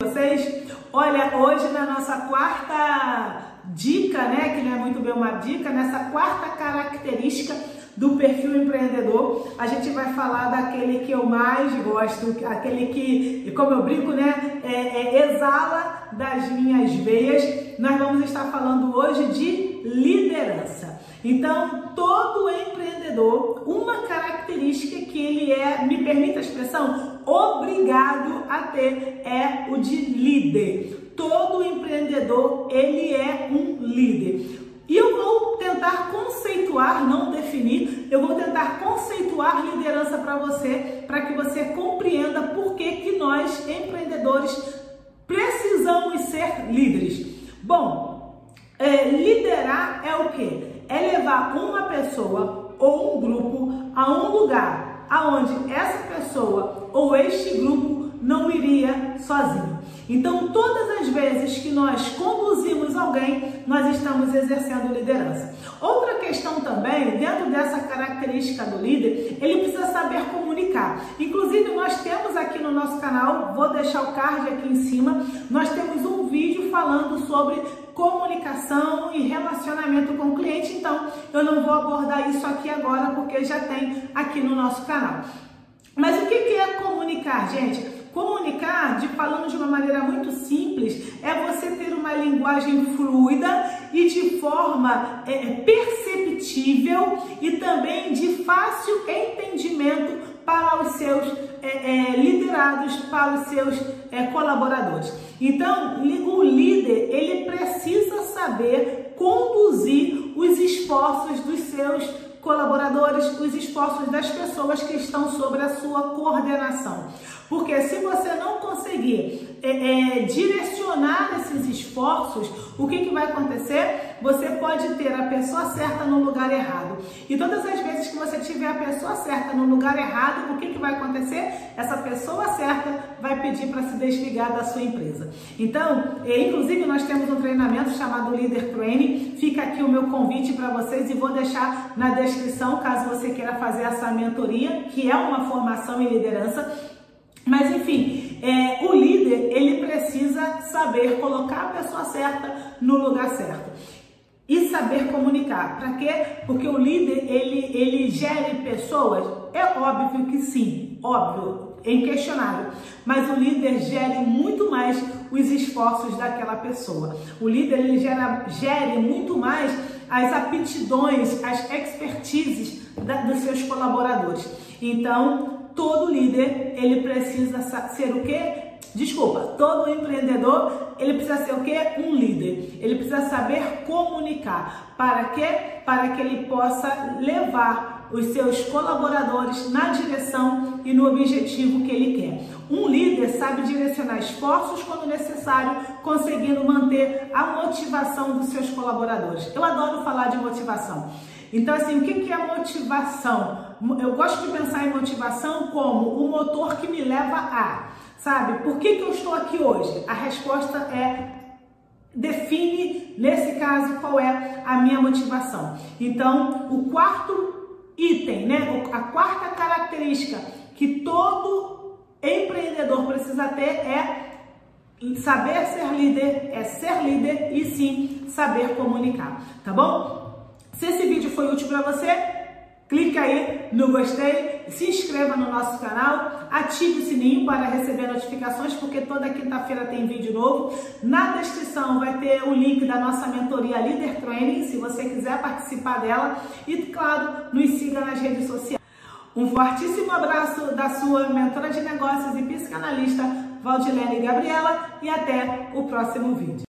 vocês? Olha, hoje na nossa quarta dica, né, que não é muito bem uma dica, nessa quarta característica do perfil empreendedor, a gente vai falar daquele que eu mais gosto, aquele que, como eu brinco, né, é, é, exala das minhas veias. Nós vamos estar falando hoje de liderança. Então, todo empreendedor, uma característica que ele é, me permite a expressão, obrigado a ter é o de líder. Todo empreendedor, ele é um líder. E eu vou tentar conceituar, não definir, eu vou tentar conceituar liderança para você, para que você compreenda por que, que nós, empreendedores, precisamos ser líderes. Bom, é, liderar é o que? É levar uma pessoa ou um grupo a um lugar aonde essa pessoa ou este grupo não iria sozinho. Então, todas as vezes que nós conduzimos alguém, nós estamos exercendo liderança. Outra questão também, dentro dessa característica do líder, ele precisa saber comunicar. Inclusive, nós temos aqui no nosso canal, vou deixar o card aqui em cima, nós temos um vídeo falando sobre comunicação e relacionamento com o cliente. Então, eu não vou abordar isso aqui agora porque já tem aqui no nosso canal. Mas o que é comunicar, gente? Comunicar, de falando de uma maneira muito simples, é você ter uma linguagem fluida e de forma é, perceptível e também de fácil entendimento para os seus é, é, liderados, para os seus é, colaboradores. Então, o líder ele precisa saber conduzir os esforços dos seus colaboradores, os esforços das pessoas que estão sobre a sua coordenação. Porque se você não conseguir é, é, direcionar esses esforços, o que, que vai acontecer? Você pode ter a pessoa certa no lugar errado. E todas as vezes que você tiver a pessoa certa no lugar errado, o que, que vai acontecer? Essa pessoa certa vai pedir para se desligar da sua empresa. Então, é, inclusive, nós temos um treinamento chamado Leader Training. Fica aqui o meu convite para vocês e vou deixar na descrição caso você queira fazer essa mentoria, que é uma formação em liderança mas enfim, é, o líder ele precisa saber colocar a pessoa certa no lugar certo e saber comunicar. Para quê? Porque o líder ele ele gere pessoas. É óbvio que sim, óbvio, é inquestionável. Mas o líder gere muito mais os esforços daquela pessoa. O líder ele gera, gere muito mais as aptidões, as expertises da, dos seus colaboradores. Então, todo líder, ele precisa ser o quê? Desculpa, todo empreendedor, ele precisa ser o quê? Um líder. Ele precisa saber comunicar. Para quê? Para que ele possa levar os seus colaboradores na direção e no objetivo que ele quer. Um líder sabe direcionar esforços quando necessário, conseguindo manter a motivação dos seus colaboradores. Eu adoro falar de motivação. Então, assim, o que é motivação? Eu gosto de pensar em motivação como o motor que me leva a, sabe? Por que, que eu estou aqui hoje? A resposta é define, nesse caso, qual é a minha motivação. Então, o quarto item, né? A quarta característica que todo empreendedor precisa ter é saber ser líder, é ser líder e sim saber comunicar, tá bom? Se esse vídeo foi útil para você, clique aí no gostei, se inscreva no nosso canal, ative o sininho para receber notificações, porque toda quinta-feira tem vídeo novo. Na descrição vai ter o link da nossa mentoria Leader Training, se você quiser participar dela. E, claro, nos siga nas redes sociais. Um fortíssimo abraço da sua mentora de negócios e psicanalista Valdilene Gabriela e até o próximo vídeo.